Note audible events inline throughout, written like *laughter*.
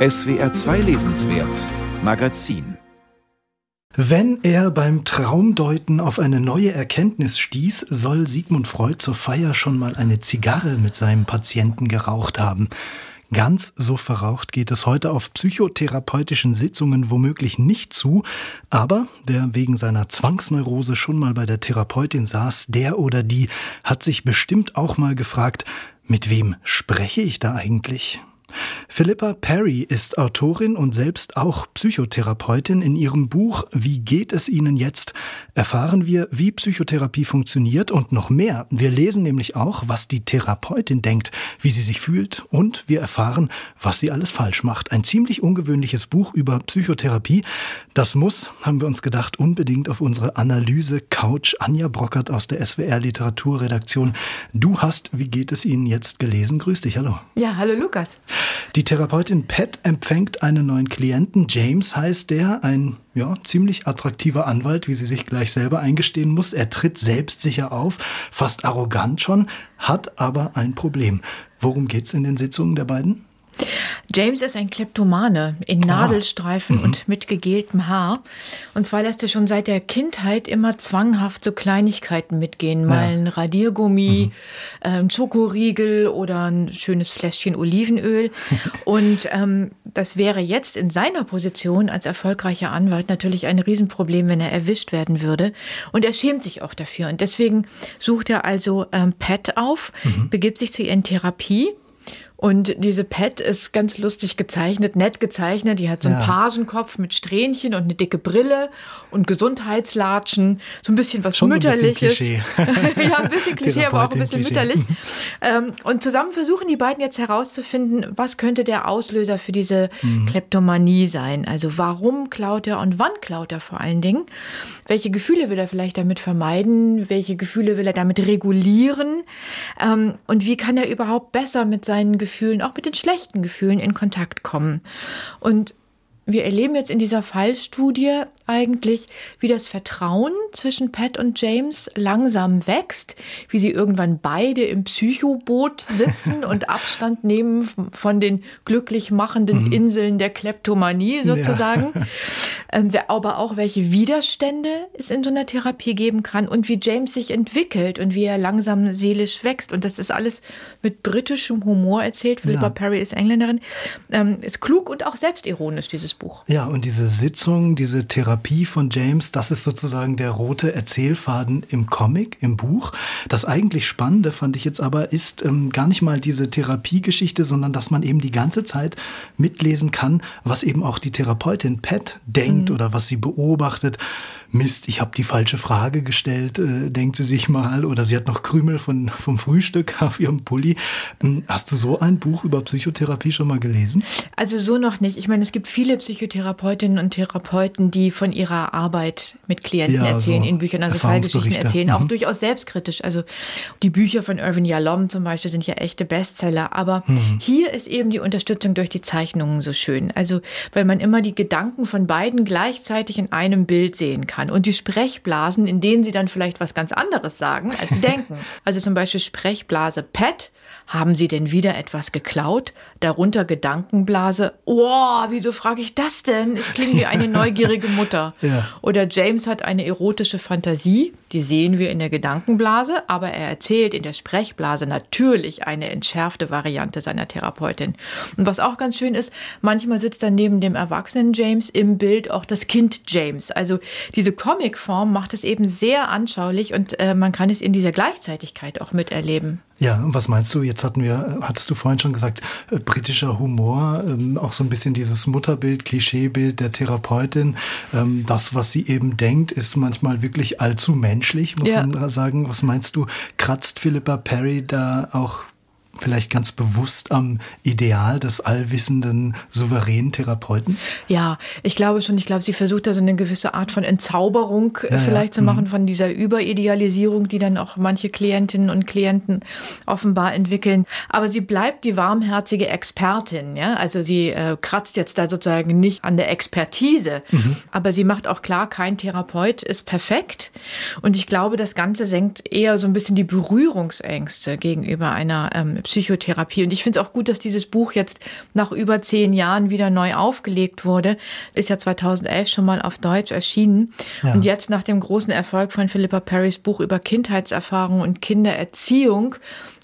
SWR 2 Lesenswert Magazin wenn er beim Traumdeuten auf eine neue Erkenntnis stieß, soll Sigmund Freud zur Feier schon mal eine Zigarre mit seinem Patienten geraucht haben. Ganz so verraucht geht es heute auf psychotherapeutischen Sitzungen womöglich nicht zu, aber wer wegen seiner Zwangsneurose schon mal bei der Therapeutin saß, der oder die hat sich bestimmt auch mal gefragt, mit wem spreche ich da eigentlich? Philippa Perry ist Autorin und selbst auch Psychotherapeutin. In ihrem Buch Wie geht es Ihnen jetzt? erfahren wir, wie Psychotherapie funktioniert und noch mehr. Wir lesen nämlich auch, was die Therapeutin denkt, wie sie sich fühlt und wir erfahren, was sie alles falsch macht. Ein ziemlich ungewöhnliches Buch über Psychotherapie. Das muss, haben wir uns gedacht, unbedingt auf unsere Analyse-Couch. Anja Brockert aus der SWR Literaturredaktion. Du hast Wie geht es Ihnen jetzt gelesen? Grüß dich, hallo. Ja, hallo Lukas. Die Therapeutin Pat empfängt einen neuen Klienten. James heißt der, ein ja, ziemlich attraktiver Anwalt, wie sie sich gleich selber eingestehen muss. Er tritt selbstsicher auf, fast arrogant schon, hat aber ein Problem. Worum geht's in den Sitzungen der beiden? James ist ein Kleptomane in ah. Nadelstreifen ah. und mit gegeltem Haar. Und zwar lässt er schon seit der Kindheit immer zwanghaft so Kleinigkeiten mitgehen. Mal ein Radiergummi, mhm. ähm, Schokoriegel oder ein schönes Fläschchen Olivenöl. *laughs* und ähm, das wäre jetzt in seiner Position als erfolgreicher Anwalt natürlich ein Riesenproblem, wenn er erwischt werden würde. Und er schämt sich auch dafür. Und deswegen sucht er also ähm, Pat auf, mhm. begibt sich zu ihr in Therapie und diese Pet ist ganz lustig gezeichnet, nett gezeichnet. Die hat so einen ja. Pagenkopf mit Strähnchen und eine dicke Brille und Gesundheitslatschen. So ein bisschen was Schon Mütterliches. Ein bisschen *laughs* ja, ein bisschen Klischee, aber auch ein bisschen Klischee. mütterlich. Ähm, und zusammen versuchen die beiden jetzt herauszufinden, was könnte der Auslöser für diese mhm. Kleptomanie sein. Also warum klaut er und wann klaut er vor allen Dingen? Welche Gefühle will er vielleicht damit vermeiden? Welche Gefühle will er damit regulieren? Ähm, und wie kann er überhaupt besser mit seinen Gefühlen Gefühlen, auch mit den schlechten Gefühlen in Kontakt kommen. Und wir erleben jetzt in dieser Fallstudie eigentlich, wie das Vertrauen zwischen Pat und James langsam wächst, wie sie irgendwann beide im Psychoboot sitzen *laughs* und Abstand nehmen von den glücklich machenden mhm. Inseln der Kleptomanie sozusagen. Ja. *laughs* Ähm, aber auch welche Widerstände es in so einer Therapie geben kann und wie James sich entwickelt und wie er langsam seelisch wächst. Und das ist alles mit britischem Humor erzählt. Philippa ja. Perry ist Engländerin. Ähm, ist klug und auch selbstironisch, dieses Buch. Ja, und diese Sitzung, diese Therapie von James, das ist sozusagen der rote Erzählfaden im Comic, im Buch. Das eigentlich Spannende fand ich jetzt aber ist ähm, gar nicht mal diese Therapiegeschichte, sondern dass man eben die ganze Zeit mitlesen kann, was eben auch die Therapeutin Pat denkt mhm. oder was sie beobachtet. Mist, ich habe die falsche Frage gestellt, äh, denkt sie sich mal, oder sie hat noch Krümel von, vom Frühstück *laughs* auf ihrem Pulli. Hm, hast du so ein Buch über Psychotherapie schon mal gelesen? Also so noch nicht. Ich meine, es gibt viele Psychotherapeutinnen und Therapeuten, die von ihrer Arbeit mit Klienten ja, erzählen, so in Büchern, also Fallgeschichten erzählen, auch mhm. durchaus selbstkritisch. Also die Bücher von Irvin Yalom zum Beispiel sind ja echte Bestseller. Aber mhm. hier ist eben die Unterstützung durch die Zeichnungen so schön. Also weil man immer die Gedanken von beiden gleichzeitig in einem Bild sehen kann kann. Und die Sprechblasen, in denen sie dann vielleicht was ganz anderes sagen, als sie *laughs* denken. Also zum Beispiel Sprechblase Pet. Haben Sie denn wieder etwas geklaut? Darunter Gedankenblase. Oh, wieso frage ich das denn? Ich klinge wie eine *laughs* neugierige Mutter. ja. Oder James hat eine erotische Fantasie. Die sehen wir in der Gedankenblase, aber er erzählt in der Sprechblase natürlich eine entschärfte Variante seiner Therapeutin. Und was auch ganz schön ist, manchmal sitzt dann neben dem erwachsenen James im Bild auch das Kind James. Also diese Comicform macht es eben sehr anschaulich und äh, man kann es in dieser Gleichzeitigkeit auch miterleben. Ja, und was meinst du? Jetzt hatten wir, hattest du vorhin schon gesagt, äh, britischer Humor, ähm, auch so ein bisschen dieses Mutterbild, Klischeebild der Therapeutin. Ähm, das, was sie eben denkt, ist manchmal wirklich allzu menschlich, muss ja. man sagen. Was meinst du? Kratzt Philippa Perry da auch vielleicht ganz bewusst am Ideal des allwissenden, souveränen Therapeuten? Ja, ich glaube schon. Ich glaube, sie versucht da so eine gewisse Art von Entzauberung ja, vielleicht ja. zu machen, mhm. von dieser Überidealisierung, die dann auch manche Klientinnen und Klienten offenbar entwickeln. Aber sie bleibt die warmherzige Expertin. Ja? Also sie äh, kratzt jetzt da sozusagen nicht an der Expertise, mhm. aber sie macht auch klar, kein Therapeut ist perfekt. Und ich glaube, das Ganze senkt eher so ein bisschen die Berührungsängste gegenüber einer ähm, Psychotherapie. Und ich finde es auch gut, dass dieses Buch jetzt nach über zehn Jahren wieder neu aufgelegt wurde. Ist ja 2011 schon mal auf Deutsch erschienen. Ja. Und jetzt nach dem großen Erfolg von Philippa Perrys Buch über Kindheitserfahrung und Kindererziehung,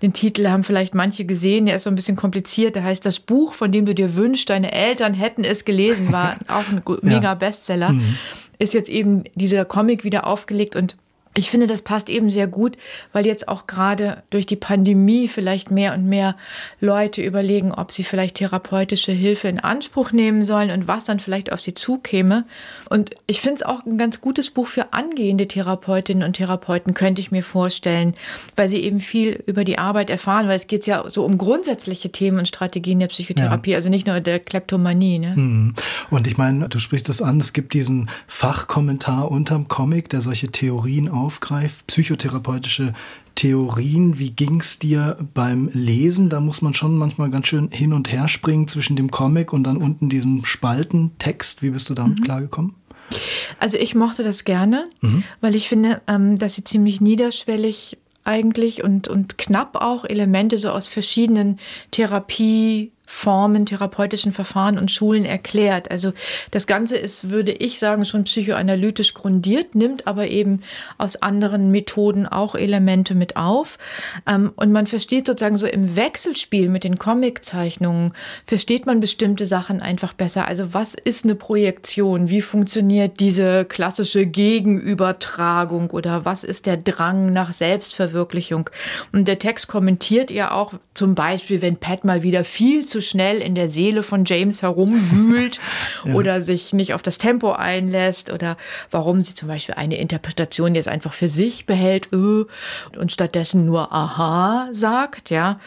den Titel haben vielleicht manche gesehen, der ist so ein bisschen kompliziert. Der heißt Das Buch, von dem du dir wünschst, deine Eltern hätten es gelesen, war *laughs* auch ein mega Bestseller. Mhm. Ist jetzt eben dieser Comic wieder aufgelegt und ich finde, das passt eben sehr gut, weil jetzt auch gerade durch die Pandemie vielleicht mehr und mehr Leute überlegen, ob sie vielleicht therapeutische Hilfe in Anspruch nehmen sollen und was dann vielleicht auf sie zukäme. Und ich finde es auch ein ganz gutes Buch für angehende Therapeutinnen und Therapeuten, könnte ich mir vorstellen, weil sie eben viel über die Arbeit erfahren, weil es geht ja so um grundsätzliche Themen und Strategien der Psychotherapie, ja. also nicht nur der Kleptomanie. Ne? Mhm. Und ich meine, du sprichst das an, es gibt diesen Fachkommentar unterm Comic, der solche Theorien auch aufgreift, psychotherapeutische Theorien. Wie ging es dir beim Lesen? Da muss man schon manchmal ganz schön hin und her springen zwischen dem Comic und dann unten diesem Spaltentext. Wie bist du damit mhm. klargekommen? Also ich mochte das gerne, mhm. weil ich finde, ähm, dass sie ziemlich niederschwellig eigentlich und, und knapp auch Elemente so aus verschiedenen Therapie Formen, therapeutischen Verfahren und Schulen erklärt. Also das Ganze ist, würde ich sagen, schon psychoanalytisch grundiert, nimmt aber eben aus anderen Methoden auch Elemente mit auf. Ähm, und man versteht sozusagen so im Wechselspiel mit den Comiczeichnungen, versteht man bestimmte Sachen einfach besser. Also was ist eine Projektion? Wie funktioniert diese klassische Gegenübertragung oder was ist der Drang nach Selbstverwirklichung? Und der Text kommentiert ja auch zum Beispiel, wenn Pat mal wieder viel zu zu schnell in der Seele von James herumwühlt *laughs* ja. oder sich nicht auf das Tempo einlässt oder warum sie zum Beispiel eine Interpretation jetzt einfach für sich behält äh, und stattdessen nur Aha sagt, ja.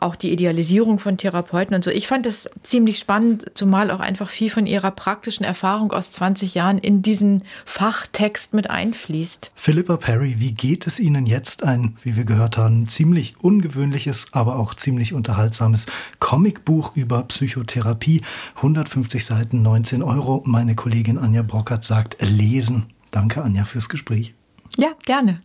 Auch die Idealisierung von Therapeuten und so. Ich fand das ziemlich spannend, zumal auch einfach viel von ihrer praktischen Erfahrung aus 20 Jahren in diesen Fachtext mit einfließt. Philippa Perry, wie geht es Ihnen jetzt ein, wie wir gehört haben, ziemlich ungewöhnliches, aber auch ziemlich unterhaltsames Comicbuch Buch über Psychotherapie. 150 Seiten, 19 Euro. Meine Kollegin Anja Brockert sagt lesen. Danke, Anja, fürs Gespräch. Ja, gerne.